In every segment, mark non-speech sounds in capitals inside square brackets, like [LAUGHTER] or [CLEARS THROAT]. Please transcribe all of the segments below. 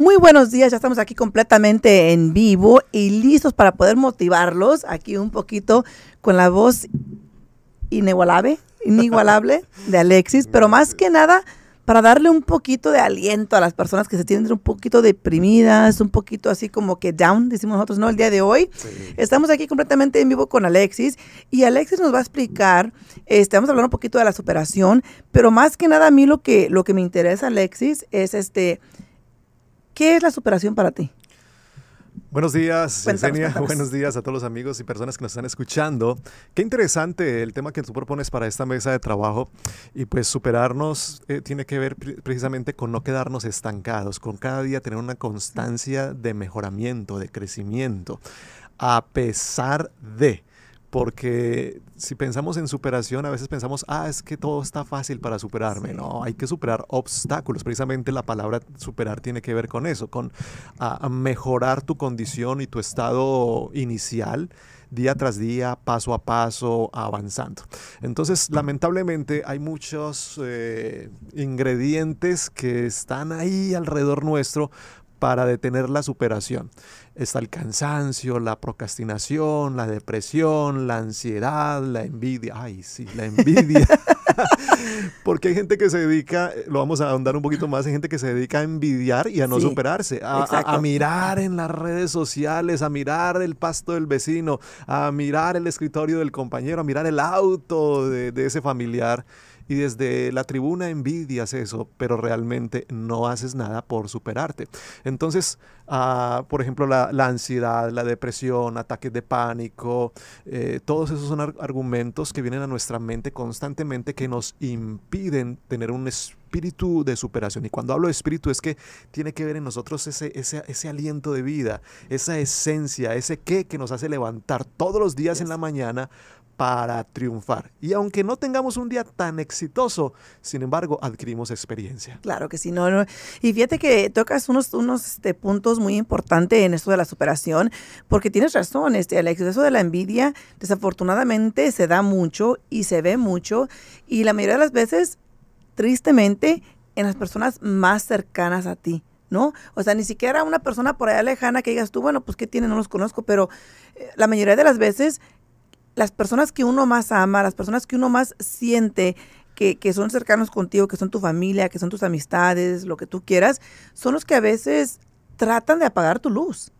Muy buenos días, ya estamos aquí completamente en vivo y listos para poder motivarlos aquí un poquito con la voz inigualable, inigualable de Alexis, pero más que nada para darle un poquito de aliento a las personas que se tienen un poquito deprimidas, un poquito así como que down, decimos nosotros, ¿no? El día de hoy. Estamos aquí completamente en vivo con Alexis y Alexis nos va a explicar, este, vamos a hablar un poquito de la superación, pero más que nada a mí lo que, lo que me interesa, Alexis, es este ¿Qué es la superación para ti? Buenos días. Buenos días a todos los amigos y personas que nos están escuchando. Qué interesante el tema que tú propones para esta mesa de trabajo. Y pues superarnos eh, tiene que ver precisamente con no quedarnos estancados, con cada día tener una constancia de mejoramiento, de crecimiento, a pesar de porque si pensamos en superación, a veces pensamos, ah, es que todo está fácil para superarme. No, hay que superar obstáculos. Precisamente la palabra superar tiene que ver con eso, con mejorar tu condición y tu estado inicial día tras día, paso a paso, avanzando. Entonces, lamentablemente hay muchos eh, ingredientes que están ahí alrededor nuestro para detener la superación. Está el cansancio, la procrastinación, la depresión, la ansiedad, la envidia. Ay, sí, la envidia. [LAUGHS] [LAUGHS] Porque hay gente que se dedica, lo vamos a ahondar un poquito más, hay gente que se dedica a envidiar y a no superarse, a, mirar en las redes sociales, a mirar el pasto del vecino, a mirar el escritorio del compañero, a mirar el auto de, de ese familiar y desde la tribuna envidias eso, pero realmente no haces nada por superarte. Entonces, ah, por ejemplo, la, ansiedad, la depresión, ataques de pánico, eh, todos esos son argumentos que vienen a nuestra mente constantemente que nos impiden tener un espíritu de superación. Y cuando hablo de espíritu es que tiene que ver en nosotros ese, ese, ese aliento de vida, esa esencia, ese qué que nos hace levantar todos los días en la mañana para triunfar. Y aunque no tengamos un día tan exitoso, sin embargo, adquirimos experiencia. Claro que sí, no, Y fíjate que tocas unos, unos este, puntos muy importantes en esto de la superación, porque tienes razón, este, el exceso de la envidia desafortunadamente se da mucho y se ve mucho, y la mayoría de las veces, tristemente, en las personas más cercanas a ti. ¿no? O sea, ni siquiera una persona por allá lejana que digas tú, bueno, pues qué tiene, no los conozco, pero eh, la mayoría de las veces las personas que uno más ama, las personas que uno más siente que, que, son cercanos contigo, que son tu familia, que son tus amistades, lo que tú quieras, son los que a veces tratan de apagar tu luz.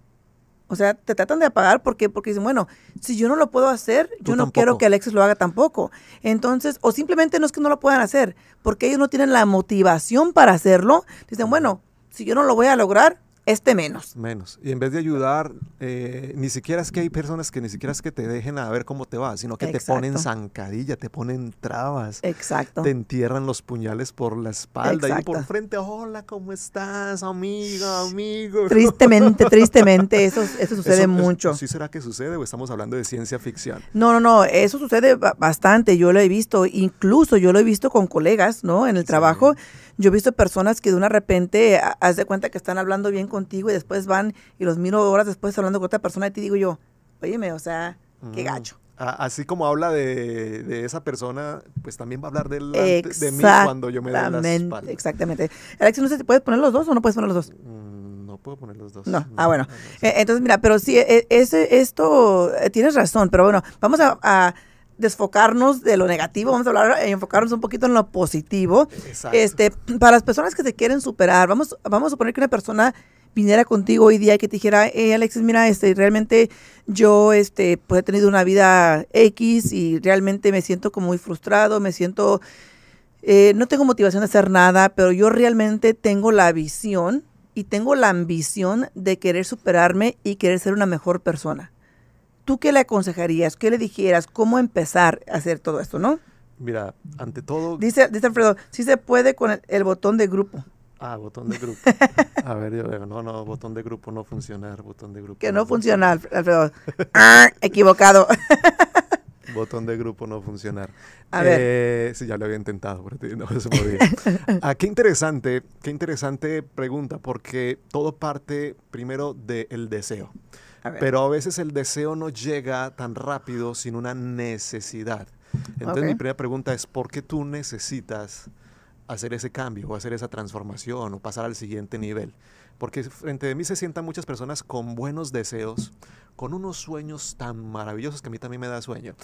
O sea, te tratan de apagar porque, porque dicen, bueno, si yo no lo puedo hacer, yo no quiero que Alexis lo haga tampoco. Entonces, o simplemente no es que no lo puedan hacer, porque ellos no tienen la motivación para hacerlo. Dicen, bueno, si yo no lo voy a lograr, este menos. Menos. Y en vez de ayudar, eh, ni siquiera es que hay personas que ni siquiera es que te dejen a ver cómo te va, sino que te ponen zancadilla, te ponen trabas. Exacto. Te entierran los puñales por la espalda y por frente. Hola, ¿cómo estás, amiga, amigo? Tristemente, [LAUGHS] tristemente, eso, eso sucede mucho. ¿Sí será que sucede o estamos hablando de ciencia ficción? No, no, no, eso sucede bastante. Yo lo he visto, incluso yo lo he visto con colegas, ¿no? En el trabajo. Yo he visto personas que de una repente, haz de cuenta que están hablando bien contigo y después van y los miro horas después hablando con otra persona y te digo yo, óyeme, o sea, qué mm. gacho. Así como habla de, esa persona, pues también va a hablar de, de mí cuando yo me dé la espalda. Exactamente. Alex, no sé si puedes poner los dos o no puedes poner los dos. Mm, no puedo poner los dos. No. Ah, bueno. E, entonces, mira, pero sí, e, ese, esto, eh, tienes razón, pero bueno, vamos a desfocarnos de lo negativo, vamos a hablar, eh, enfocarnos un poquito en lo positivo. Este, para las personas que se quieren superar, vamos, vamos a suponer que una persona viniera contigo hoy día y que te dijera, hey Alexis, mira, este, realmente yo este, pues he tenido una vida X y realmente me siento como muy frustrado, me siento, eh, no tengo motivación de hacer nada, pero yo realmente tengo la visión y tengo la ambición de querer superarme y querer ser una mejor persona. ¿Tú qué le aconsejarías? ¿Qué le dijeras? ¿Cómo empezar a hacer todo esto, no? Mira, ante todo... Dice, dice Alfredo, sí se puede con el, botón de grupo. Ah, botón de grupo. [LAUGHS] A ver, yo veo, no, no, botón de grupo no funciona, botón de grupo. Que no, funciona, Alfredo. [LAUGHS] ah, equivocado. [LAUGHS] botón de grupo no funcionar. A ver. Eh, sí, ya lo había intentado, pero no se podía. ah, qué interesante, qué interesante pregunta, porque todo parte primero del deseo. Pero a veces el deseo no llega tan rápido sin una necesidad. Entonces mi primera pregunta es, ¿por qué tú necesitas hacer ese cambio o hacer esa transformación o pasar al siguiente nivel. Porque frente de mí se sientan muchas personas con buenos deseos, con unos sueños tan maravillosos que a mí también me da sueño.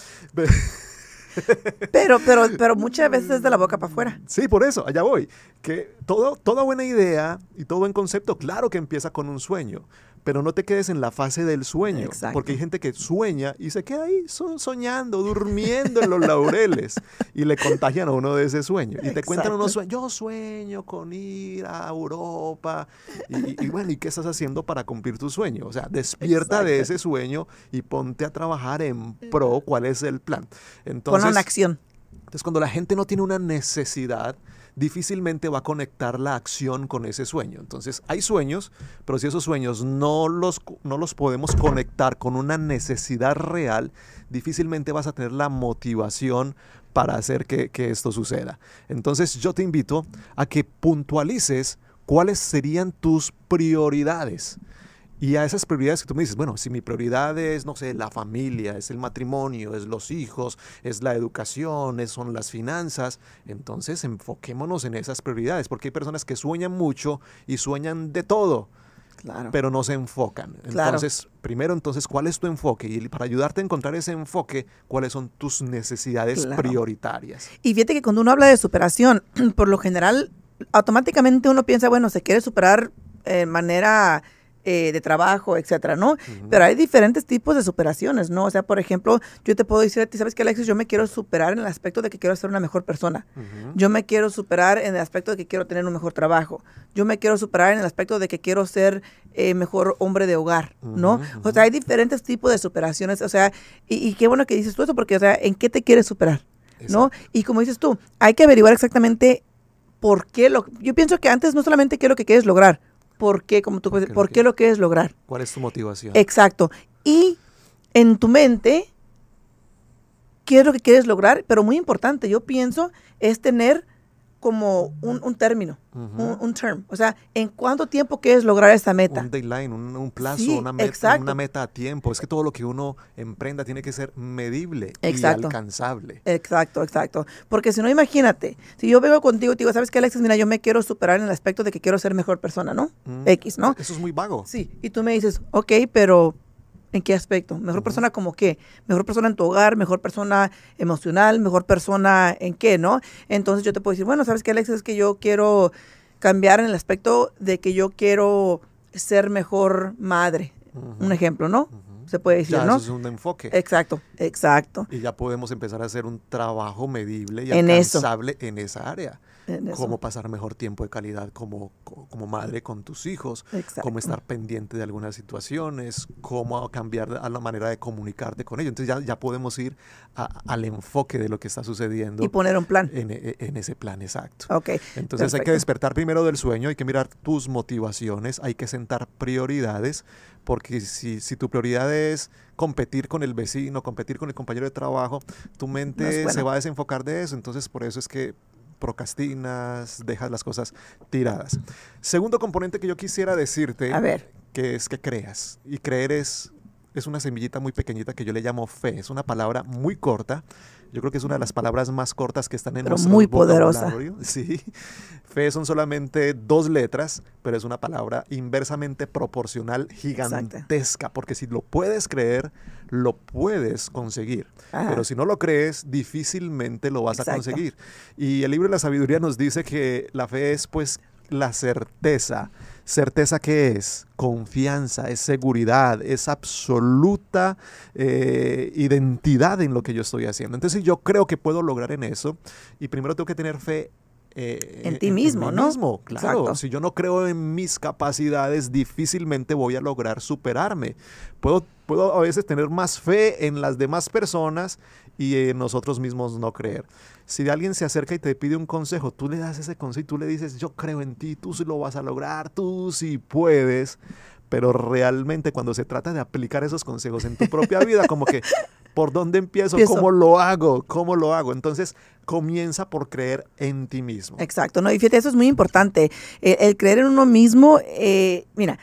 Pero, pero, pero [LAUGHS] muchas veces es de la boca para afuera. Sí, por eso, allá voy. Que todo, toda buena idea y todo buen concepto, claro que empieza con un sueño, pero no te quedes en la fase del sueño, porque hay gente que sueña y se queda ahí soñando, durmiendo en los laureles y le contagian a uno de ese sueño. Y te cuentan unos sueños, yo sueño con ir a Europa y, bueno, ¿y qué estás haciendo para cumplir tu sueño? O sea, despierta de ese sueño y ponte a trabajar en pro cuál es el plan. Entonces, Pon una acción. Entonces, cuando la gente no tiene una necesidad, difícilmente va a conectar la acción con ese sueño. Entonces, hay sueños, pero si esos sueños no los, no los podemos conectar con una necesidad real, difícilmente vas a tener la motivación para hacer que, que esto suceda. Entonces, yo te invito a que puntualices cuáles serían tus prioridades. Y a esas prioridades que tú me dices, bueno, si mi prioridad es, no sé, la familia, es el matrimonio, es los hijos, es la educación, es, son las finanzas, entonces enfoquémonos en esas prioridades, porque hay personas que sueñan mucho y sueñan de todo. Claro. pero no se enfocan. Entonces, primero, entonces, ¿cuál es tu enfoque? Y para ayudarte a encontrar ese enfoque, ¿cuáles son tus necesidades prioritarias? Y fíjate que cuando uno habla de superación, [CLEARS THROAT] por lo general, automáticamente uno piensa, bueno, se quiere superar de manera eh, de trabajo, etcétera, ¿no? Pero hay diferentes tipos de superaciones, ¿no? O sea, por ejemplo, yo te puedo decir a ti, ¿sabes qué, Alexis? Yo me quiero superar en el aspecto de que quiero ser una mejor persona. Yo me quiero superar en el aspecto de que quiero tener un mejor trabajo. Yo me quiero superar en el aspecto de que quiero ser eh, mejor hombre de hogar, ¿no? O sea, hay diferentes tipos de superaciones, o sea, y, qué bueno que dices tú eso, porque, o sea, ¿en qué te quieres superar? ¿No? Y como dices tú, hay que averiguar exactamente por qué lo... Yo pienso que antes no solamente qué es lo que quieres lograr, por qué, como tú ¿por, ¿por qué lo que es lograr? ¿Cuál es tu motivación? Exacto. Y en tu mente, ¿qué es lo que quieres lograr? Pero muy importante, yo pienso, es tener como un, término, un, term. O sea, ¿en cuánto tiempo quieres lograr esta meta? Un deadline, un, plazo, una, meta, una, meta, a tiempo. Es que todo lo que uno emprenda tiene que ser medible y alcanzable. Exacto, exacto. Porque si no, imagínate, si yo vengo contigo y te digo, ¿sabes qué, Alexis? Mira, yo me quiero superar en el aspecto de que quiero ser mejor persona, ¿no? X, ¿no? Eso es muy vago. Sí, y tú me dices, ok, pero ¿En qué aspecto? ¿Mejor persona como qué? ¿Mejor persona en tu hogar? ¿Mejor persona emocional? ¿Mejor persona en qué? ¿No? Entonces yo te puedo decir, bueno, ¿sabes qué, Alex? Es que yo quiero cambiar en el aspecto de que yo quiero ser mejor madre. Un ejemplo, ¿no? Se puede decir, ¿no? Eso es un enfoque. Exacto, exacto. Y ya podemos empezar a hacer un trabajo medible y alcanzable en esa área cómo pasar mejor tiempo de calidad como, como madre con tus hijos, cómo estar pendiente de algunas situaciones, cómo cambiar a la manera de comunicarte con ellos. Entonces ya, ya podemos ir al enfoque de lo que está sucediendo. Y poner un plan. En, e, ese plan, exacto. Ok. Entonces hay que despertar primero del sueño, hay que mirar tus motivaciones, hay que sentar prioridades, porque si, si tu prioridad es competir con el vecino, competir con el compañero de trabajo, tu mente se va a desenfocar de eso. Entonces por eso es que procrastinas, dejas las cosas tiradas. Segundo componente que yo quisiera decirte, A ver. que es que creas. Y creer es, es una semillita muy pequeñita que yo le llamo fe. Es una palabra muy corta, yo creo que es una de las palabras más cortas que están en pero muy poderosa. [LAUGHS] Sí. Fe son solamente dos letras, pero es una palabra inversamente proporcional gigantesca, porque si lo puedes creer, lo puedes conseguir. Pero si no lo crees, difícilmente lo vas a conseguir. Y el libro de la sabiduría nos dice que la fe es pues la certeza Certeza que es confianza, es seguridad, es absoluta eh, identidad en lo que yo estoy haciendo. Entonces yo creo que puedo lograr en eso y primero tengo que tener fe eh, en ti mismo, ¿no? Mismo, claro. Si yo no creo en mis capacidades, difícilmente voy a lograr superarme. Puedo, puedo a veces tener más fe en las demás personas y en nosotros mismos no creer. Si alguien se acerca y te pide un consejo, tú le das ese consejo y tú le dices, yo creo en ti, tú sí lo vas a lograr, tú sí puedes. Pero realmente cuando se trata de aplicar esos consejos en tu propia vida, como que, ¿por dónde empiezo? ¿Cómo lo hago? ¿Cómo lo hago? Entonces, comienza por creer en ti mismo. Exacto, ¿no? Y fíjate, eso es muy importante. Eh, el creer en uno mismo, eh, mira,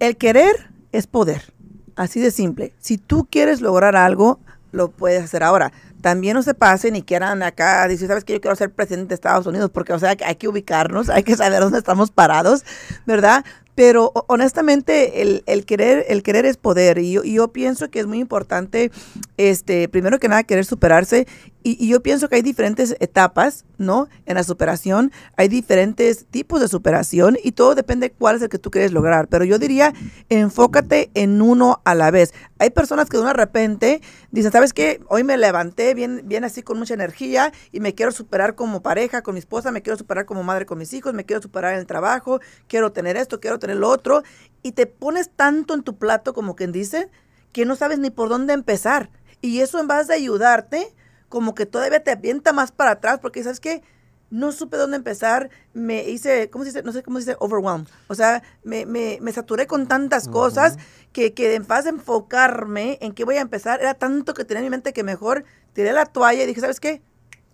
el querer es poder. Así de simple. Si tú quieres lograr algo, lo puedes hacer ahora también no se pasen y quieran acá decir, ¿sabes que Yo quiero ser presidente de Estados Unidos, porque, o sea, hay que ubicarnos, [LAUGHS] hay que saber dónde estamos parados, ¿verdad? Pero honestamente el, el, querer, el querer es poder y yo, yo, pienso que es muy importante, este, primero que nada, querer superarse y, yo pienso que hay diferentes etapas, ¿no? En la superación, hay diferentes tipos de superación y todo depende cuál es el que tú quieres lograr. Pero yo diría, enfócate en uno a la vez. Hay personas que de una repente dicen, ¿sabes qué? Hoy me levanté bien, bien así con mucha energía y me quiero superar como pareja con mi esposa, me quiero superar como madre con mis hijos, me quiero superar en el trabajo, quiero tener esto, quiero tener lo otro. Y te pones tanto en tu plato, como quien dice, que no sabes ni por dónde empezar. Y eso en vez de ayudarte, como que todavía te avienta más para atrás porque, ¿sabes qué? No supe dónde empezar, me hice, ¿cómo se dice? No sé cómo se dice, overwhelmed. O sea, me, me, me saturé con tantas cosas que, que en paz de enfocarme en qué voy a empezar, era tanto que tenía en mi mente que mejor tiré la toalla y dije, ¿sabes qué?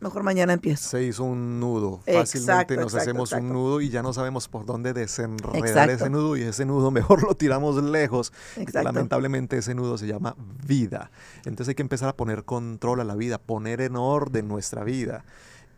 Mejor mañana empiezo. Se hizo un nudo. Fácilmente nos hacemos un nudo y ya no sabemos por dónde desenredar ese nudo y ese nudo [LAUGHS] mejor lo tiramos lejos. Lamentablemente ese nudo se llama vida. Entonces hay que empezar a poner control a la vida, poner en orden nuestra vida.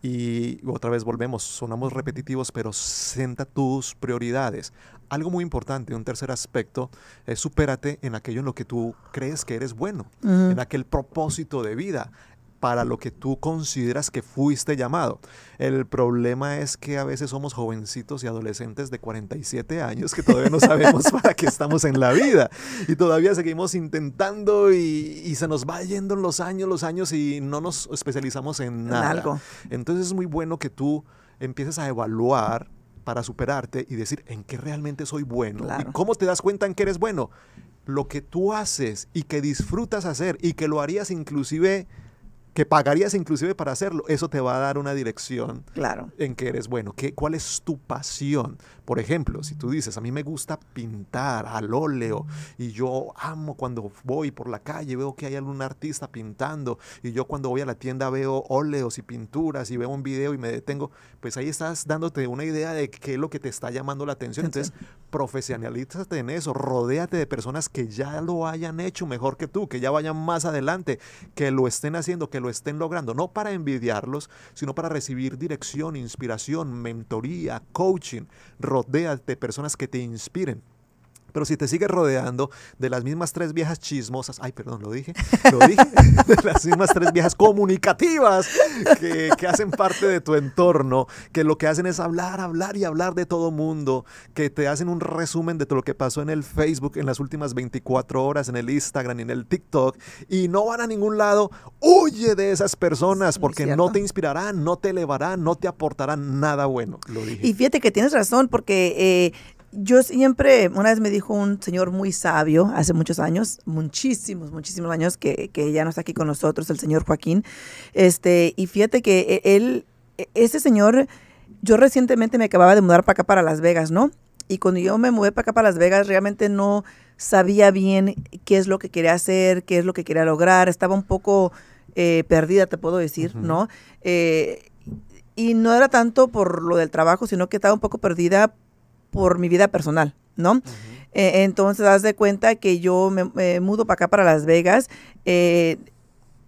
Y otra vez volvemos, sonamos repetitivos, pero senta tus prioridades. Algo muy importante, un tercer aspecto, es supérate en aquello en lo que tú crees que eres bueno, en aquel propósito de vida para lo que tú consideras que fuiste llamado. El problema es que a veces somos jovencitos y adolescentes de 47 años que todavía no sabemos [LAUGHS] para qué estamos en la vida y todavía seguimos intentando y, se nos va yendo los años, los años y no nos especializamos en nada. algo. Entonces es muy bueno que tú empieces a evaluar para superarte y decir en qué realmente soy bueno. ¿Y cómo te das cuenta en qué eres bueno? Lo que tú haces y que disfrutas hacer y que lo harías inclusive que pagarías inclusive para hacerlo, eso te va a dar una dirección claro. en que eres bueno. ¿Qué, ¿Cuál es tu pasión? Por ejemplo, si tú dices, a mí me gusta pintar al óleo y yo amo cuando voy por la calle, veo que hay algún artista pintando y yo cuando voy a la tienda veo óleos y pinturas y veo un video y me detengo, pues ahí estás dándote una idea de qué es lo que te está llamando la atención. Entonces, profesionalízate en eso, rodéate de personas que ya lo hayan hecho mejor que tú, que ya vayan más adelante, que lo estén haciendo, que lo estén logrando, no para envidiarlos, sino para recibir dirección, inspiración, mentoría, coaching. Rodéate de personas que te inspiren. Pero si te sigues rodeando de las mismas tres viejas chismosas, ay, perdón, lo dije, lo dije, [LAUGHS] de las mismas tres viejas comunicativas que, que, hacen parte de tu entorno, que lo que hacen es hablar, hablar y hablar de todo mundo, que te hacen un resumen de todo lo que pasó en el Facebook en las últimas 24 horas, en el Instagram y en el TikTok, y no van a ningún lado, huye de esas personas porque no te inspirarán, no te elevarán, no te aportarán nada bueno. Lo dije. Y fíjate que tienes razón, porque eh, yo siempre, una vez me dijo un señor muy sabio, hace muchos años, muchísimos, muchísimos años, que, que, ya no está aquí con nosotros, el señor Joaquín. Este, y fíjate que e, él, e, ese señor, yo recientemente me acababa de mudar para acá, para Las Vegas, ¿no? Y cuando yo me mudé para acá, para Las Vegas, realmente no sabía bien qué es lo que quería hacer, qué es lo que quería lograr. Estaba un poco eh, perdida, te puedo decir, ¿no? Eh, y no era tanto por lo del trabajo, sino que estaba un poco perdida por mi vida personal, ¿no? Eh, entonces, haz de cuenta que yo me, mudo para acá, para Las Vegas. Eh,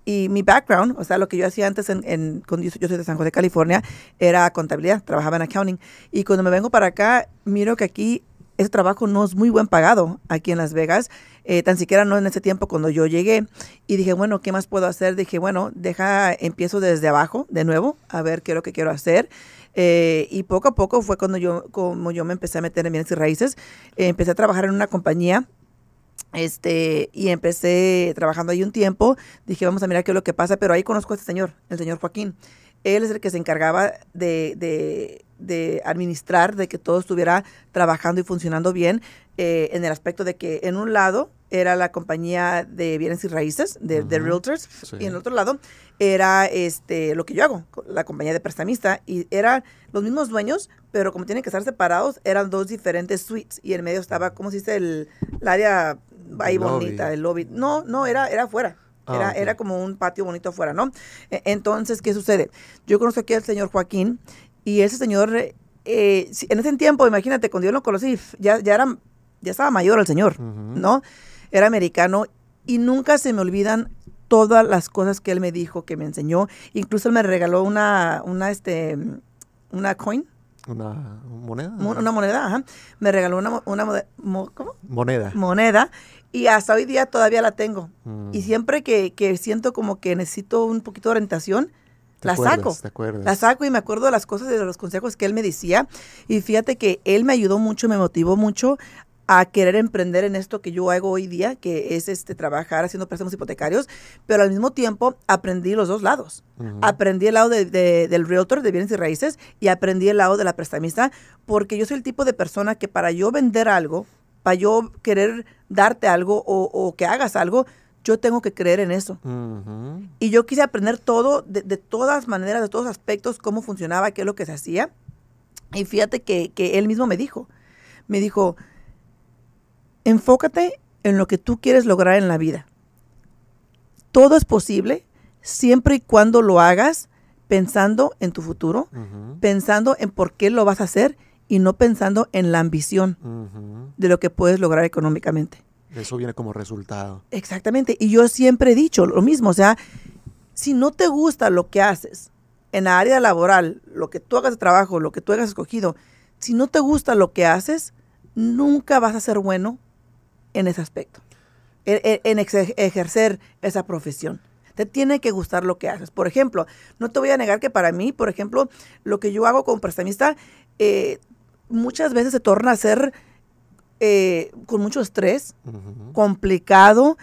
y mi background, o sea, lo que yo hacía antes, en, en, cuando yo, soy de San José, California, era contabilidad, trabajaba en accounting. Y cuando me vengo para acá, miro que aquí ese trabajo no es muy buen pagado aquí en Las Vegas, eh, tan siquiera no en ese tiempo cuando yo llegué. Y dije, bueno, ¿qué más puedo hacer? Dije, bueno, deja, empiezo desde abajo de nuevo, a ver qué es lo que quiero hacer. Eh, y poco a poco fue cuando yo, como yo me empecé a meter en bienes y raíces. Empecé a trabajar en una compañía este, y empecé trabajando ahí un tiempo. Dije, vamos a mirar qué es lo que pasa, pero ahí conozco a este señor, el señor Joaquín. Él es el que se encargaba de, de, de administrar, de que todo estuviera trabajando y funcionando bien, eh, en el aspecto de que en un lado era la compañía de bienes y raíces, de, realtors, y en el otro lado era este lo que yo hago, la compañía de prestamista, y eran los mismos dueños, pero como tienen que estar separados, eran dos diferentes suites, y en medio estaba, ¿cómo se dice? El, área ahí bonita, el lobby. No, no, era, era afuera. Ah, era, era como un patio bonito afuera, ¿no? E, entonces, ¿qué sucede? Yo conozco aquí al señor Joaquín, y ese señor, eh, en ese tiempo, imagínate, cuando yo lo conocí, ya, ya, era, ya estaba mayor el señor, ¿no? Era americano y nunca se me olvidan todas las cosas que él me dijo, que me enseñó. Incluso él me regaló una, una, este, una coin. Una moneda. Una moneda, ajá. Me regaló una, una ¿cómo? moneda. Moneda. Y hasta hoy día todavía la tengo. Y mm. siempre que, que, siento como que necesito un poquito de orientación, la saco. La saco y me acuerdo de las cosas y de los consejos que él me decía. Y fíjate que él me ayudó mucho, me motivó mucho a querer emprender en esto que yo hago hoy día, que es este trabajar haciendo préstamos hipotecarios, pero al mismo tiempo aprendí los dos lados. Aprendí el lado de, del realtor de bienes y raíces y aprendí el lado de la prestamista, porque yo soy el tipo de persona que para yo vender algo, para yo querer darte algo o, que hagas algo, yo tengo que creer en eso. Y yo quise aprender todo, de, de, todas maneras, de todos aspectos, cómo funcionaba, qué es lo que se hacía. Y fíjate que, que él mismo me dijo, me dijo, enfócate en lo que tú quieres lograr en la vida. Todo es posible siempre y cuando lo hagas pensando en tu futuro, pensando en por qué lo vas a hacer y no pensando en la ambición de lo que puedes lograr económicamente. Eso viene como resultado. Exactamente. Y yo siempre he dicho lo mismo, o sea, si no te gusta lo que haces en la área laboral, lo que tú hagas de trabajo, lo que tú hayas escogido, si no te gusta lo que haces, nunca vas a ser bueno en ese aspecto, en, ejercer esa profesión. Te tiene que gustar lo que haces. Por ejemplo, no te voy a negar que para mí, por ejemplo, lo que yo hago como prestamista, eh, muchas veces se torna a ser eh, con mucho estrés, complicado,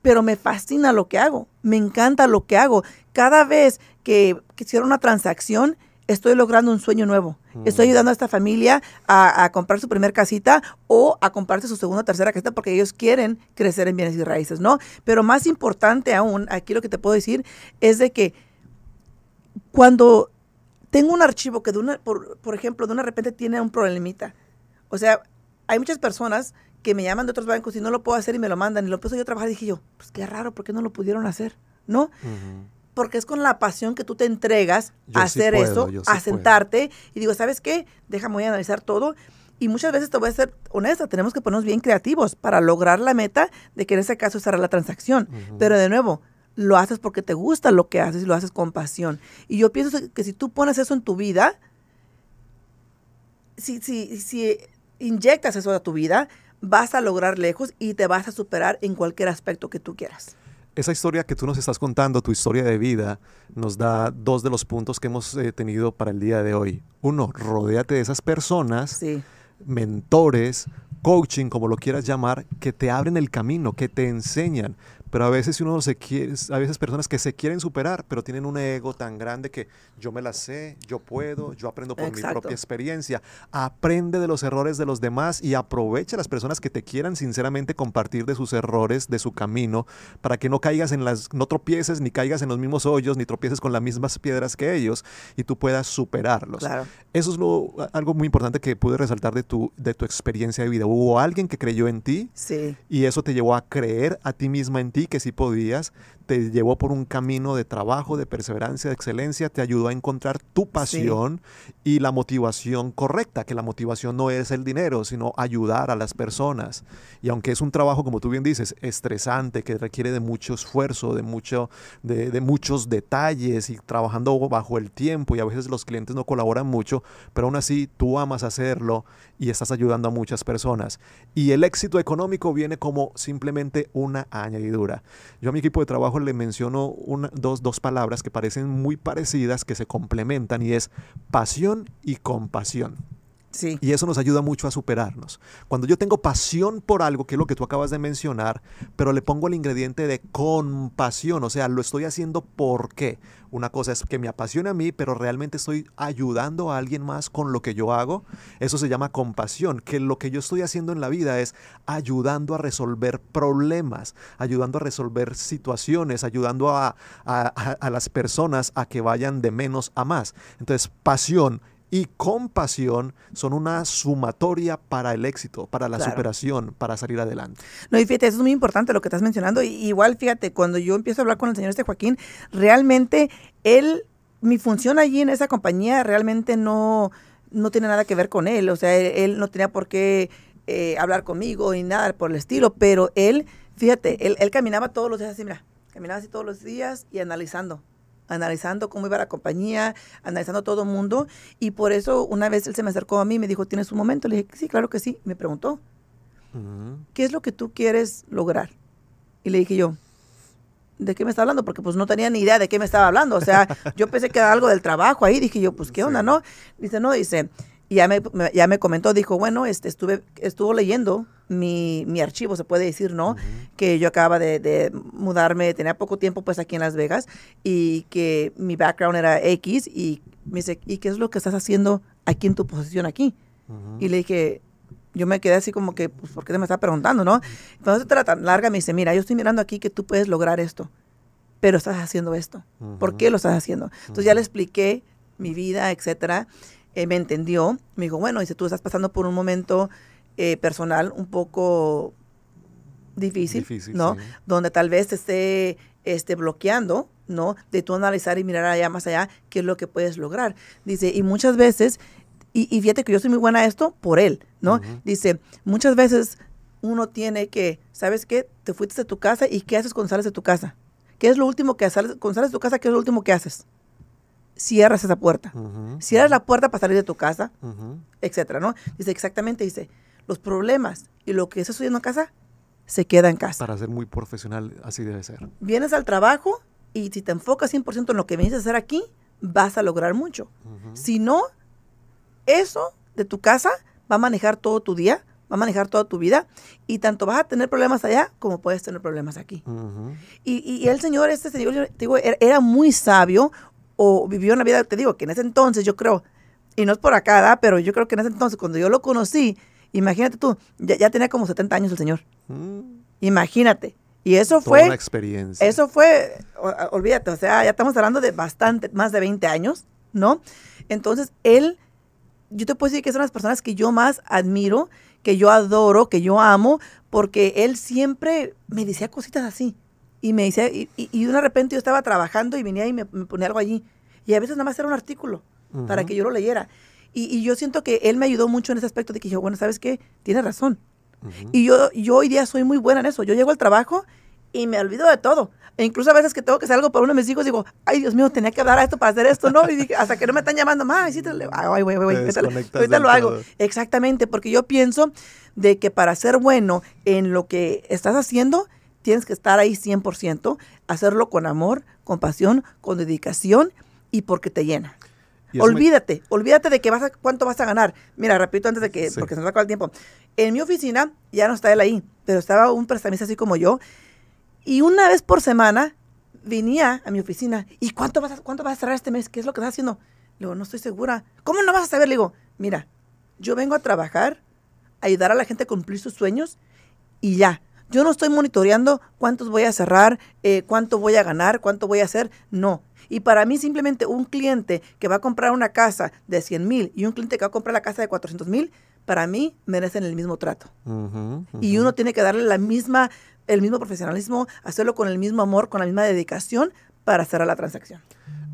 pero me fascina lo que hago, me encanta lo que hago. Cada vez que, que una transacción, estoy logrando un sueño nuevo. Estoy mm. ayudando a esta familia a, comprar su primer casita o a comprarse su segunda o tercera casita porque ellos quieren crecer en bienes y raíces, ¿no? Pero más importante aún, aquí lo que te puedo decir es de que cuando tengo un archivo que de una, por, por ejemplo, de una repente tiene un problemita, o sea, hay muchas personas que me llaman de otros bancos y no lo puedo hacer y me lo mandan y lo empiezo yo a trabajar y dije yo, pues qué raro, ¿por qué no lo pudieron hacer? ¿No? Porque es con la pasión que tú te entregas a hacer eso, a sentarte y digo, ¿sabes qué? Déjame voy a analizar todo. Y muchas veces te voy a ser honesta, tenemos que ponernos bien creativos para lograr la meta de que en ese caso será la transacción. Pero de nuevo, lo haces porque te gusta lo que haces y lo haces con pasión. Y yo pienso que si tú pones eso en tu vida, si, si, si inyectas eso a tu vida, vas a lograr lejos y te vas a superar en cualquier aspecto que tú quieras esa historia que tú nos estás contando, tu historia de vida, nos da dos de los puntos que hemos eh, tenido para el día de hoy. Uno, rodéate de esas personas, mentores, coaching, como lo quieras llamar, que te abren el camino, que te enseñan pero a veces uno se quiere, a veces personas que se quieren superar, pero tienen un ego tan grande que yo me la sé, yo puedo, yo aprendo por mi propia experiencia. Aprende de los errores de los demás y aprovecha a las personas que te quieran sinceramente compartir de sus errores, de su camino, para que no caigas en las, no tropieces ni caigas en los mismos hoyos, ni tropieces con las mismas piedras que ellos y tú puedas superarlos. Eso es lo, algo muy importante que pude resaltar de tu, de tu experiencia de vida. Hubo alguien que creyó en ti y eso te llevó a creer a ti misma en ti que sí podías, te llevó por un camino de trabajo, de perseverancia, de excelencia, te ayudó a encontrar tu pasión y la motivación correcta, que la motivación no es el dinero, sino ayudar a las personas. Y aunque es un trabajo, como tú bien dices, estresante, que requiere de mucho esfuerzo, de, mucho, de, de muchos detalles y trabajando bajo el tiempo y a veces los clientes no colaboran mucho, pero aún así tú amas hacerlo y estás ayudando a muchas personas. Y el éxito económico viene como simplemente una añadidura. Yo a mi equipo de trabajo le menciono dos, dos palabras que parecen muy parecidas, que se complementan, y es pasión y compasión. Y eso nos ayuda mucho a superarnos. Cuando yo tengo pasión por algo, que es lo que tú acabas de mencionar, pero le pongo el ingrediente de compasión, o sea, lo estoy haciendo porque una cosa es que me apasiona a mí, pero realmente estoy ayudando a alguien más con lo que yo hago. Eso se llama compasión, que lo que yo estoy haciendo en la vida es ayudando a resolver problemas, ayudando a resolver situaciones, ayudando a, a las personas a que vayan de menos a más. Entonces, pasión y compasión son una sumatoria para el éxito, para la superación, para salir adelante. No, y fíjate, eso es muy importante lo que estás mencionando. igual, fíjate, cuando yo empiezo a hablar con el señor este Joaquín, realmente él, mi función allí en esa compañía realmente no, no tiene nada que ver con él. O sea, él, no tenía por qué eh, hablar conmigo y nada por el estilo, pero él, fíjate, él, él caminaba todos los días así, mira, caminaba así todos los días y analizando, analizando cómo iba la compañía, analizando todo el mundo. Y por eso una vez él se me acercó a mí y me dijo, ¿tienes un momento? Le dije, sí, claro que sí. me preguntó, ¿qué es lo que tú quieres lograr? Y le dije yo, ¿de qué me está hablando? Porque pues no tenía ni idea de qué me estaba hablando. O sea, yo pensé que era algo del trabajo ahí. Dije yo, pues, ¿qué onda, no? Dice, no, dice, y ya me, ya me comentó, dijo, bueno, este, estuve, estuvo leyendo mi, mi archivo, se puede decir, ¿no? Que yo acababa de, de, mudarme, tenía poco tiempo pues aquí en Las Vegas y que mi background era X y me dice, ¿y qué es lo que estás haciendo aquí en tu posición aquí? Y le dije, yo me quedé así como que, pues, ¿por qué me está preguntando, no? Cuando se trata tan larga, me dice, mira, yo estoy mirando aquí que tú puedes lograr esto, pero estás haciendo esto. ¿Por qué lo estás haciendo? Entonces ya le expliqué mi vida, etcétera. Eh, me entendió. Me dijo, bueno, dice, tú estás pasando por un momento eh, personal un poco difícil, ¿no? Donde tal vez te esté este, bloqueando, ¿no? De tú analizar y mirar allá más allá qué es lo que puedes lograr. Dice, y muchas veces y, fíjate que yo soy muy buena a esto por él, ¿no? Dice, muchas veces uno tiene que, ¿sabes qué? Te fuiste de tu casa y ¿qué haces cuando sales de tu casa? ¿Qué es lo último que haces? Cuando sales de tu casa, ¿qué es lo último que haces? Cierras esa puerta. Cierras la puerta para salir de tu casa, etcétera, ¿no? Dice, exactamente, dice, los problemas y lo que está sucediendo en casa se queda en casa. Para ser muy profesional, así debe ser. Vienes al trabajo y si te enfocas 100% en lo que vienes a hacer aquí, vas a lograr mucho. Si no, eso de tu casa va a manejar todo tu día, va a manejar toda tu vida y tanto vas a tener problemas allá como puedes tener problemas aquí. y, el Señor, este Señor, digo, era, muy sabio o vivió una vida, te digo, que en ese entonces yo creo, y no es por acá, pero yo creo que en ese entonces cuando yo lo conocí, imagínate tú, ya, tenía como 70 años el Señor. Mm. Imagínate. Y eso fue... Una experiencia. Eso fue, olvídate, o sea, ya estamos hablando de bastante, más de 20 años, ¿no? Entonces, él yo te puedo decir que son las personas que yo más admiro, que yo adoro, que yo amo, porque él siempre me decía cositas así. Y me decía, y, y, de repente yo estaba trabajando y venía y me, ponía algo allí. Y a veces nada más era un artículo para que yo lo leyera. Y, yo siento que él me ayudó mucho en ese aspecto de que yo, bueno, ¿sabes qué? Tienes razón. Y yo, yo hoy día soy muy buena en eso. Yo llego al trabajo y me olvido de todo. E incluso a veces que tengo que hacer algo para uno de mis hijos, digo, ay, Dios mío, tenía que hablar a esto para hacer esto, ¿no? Y hasta que no me están llamando, ay, sí, te ay, güey, güey, ahorita lo hago. Exactamente, porque yo pienso de que para ser bueno en lo que estás haciendo, tienes que estar ahí 100%, hacerlo con amor, con pasión, con dedicación y porque te llena. Olvídate, olvídate de que vas a, cuánto vas a ganar. Mira, repito antes de que, porque se nos acaba el tiempo. En mi oficina ya no está él ahí, pero estaba un prestamista así como yo y una vez por semana venía a mi oficina. ¿Y cuánto vas a, cuánto vas a cerrar este mes? ¿Qué es lo que estás haciendo? Le digo, no estoy segura. ¿Cómo no vas a saber? Le digo, mira, yo vengo a trabajar, a ayudar a la gente a cumplir sus sueños y ya. Yo no estoy monitoreando cuántos voy a cerrar, eh, cuánto voy a ganar, cuánto voy a hacer. No. Y para mí simplemente un cliente que va a comprar una casa de 100 mil y un cliente que va a comprar la casa de 400 mil, para mí merecen el mismo trato. Y uno tiene que darle la misma el mismo profesionalismo, hacerlo con el mismo amor, con la misma dedicación para cerrar la transacción.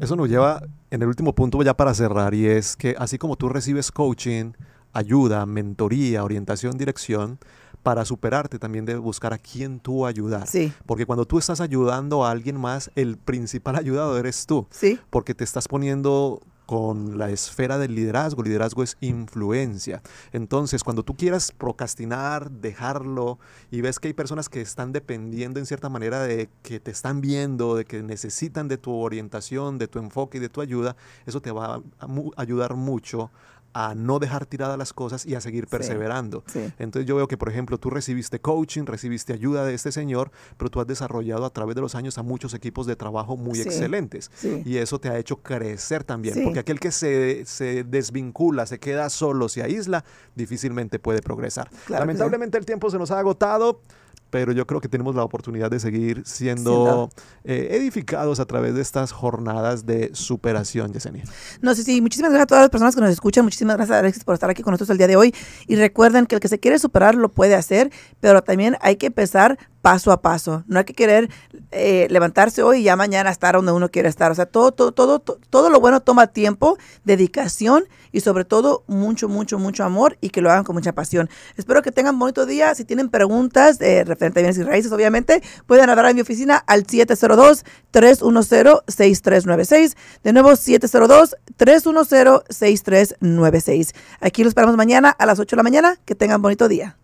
Eso nos lleva en el último punto ya para cerrar y es que así como tú recibes coaching, ayuda, mentoría, orientación, dirección, para superarte también debes buscar a quién tú ayudar. Sí. Porque cuando tú estás ayudando a alguien más, el principal [LAUGHS] ayudado eres tú. Sí. Porque te estás poniendo con la esfera del liderazgo. Liderazgo es influencia. Entonces, cuando tú quieras procrastinar, dejarlo y ves que hay personas que están dependiendo en cierta manera de que te están viendo, de que necesitan de tu orientación, de tu enfoque y de tu ayuda, eso te va a ayudar mucho a no dejar tiradas las cosas y a seguir perseverando. Entonces yo veo que, por ejemplo, tú recibiste coaching, recibiste ayuda de este señor, pero tú has desarrollado a través de los años a muchos equipos de trabajo muy excelentes. Y eso te ha hecho crecer también, porque aquel que se, se, desvincula, se queda solo, se aísla, difícilmente puede progresar. Lamentablemente el tiempo se nos ha agotado pero yo creo que tenemos la oportunidad de seguir siendo eh, edificados a través de estas jornadas de superación, Yesenia. No, sí, sí, muchísimas gracias a todas las personas que nos escuchan, muchísimas gracias Alexis por estar aquí con nosotros el día de hoy y recuerden que el que se quiere superar lo puede hacer, pero también hay que empezar paso a paso. No hay que querer eh, levantarse hoy y ya mañana estar donde uno quiere estar. O sea, todo, todo, todo, todo lo bueno toma tiempo, dedicación y sobre todo mucho, mucho, mucho amor y que lo hagan con mucha pasión. Espero que tengan bonito día. Si tienen preguntas eh, referente a bienes y raíces, obviamente, pueden hablar a mi oficina al 702-310-6396. De nuevo, 702-310-6396. Aquí los esperamos mañana a las 8 de la mañana. Que tengan bonito día.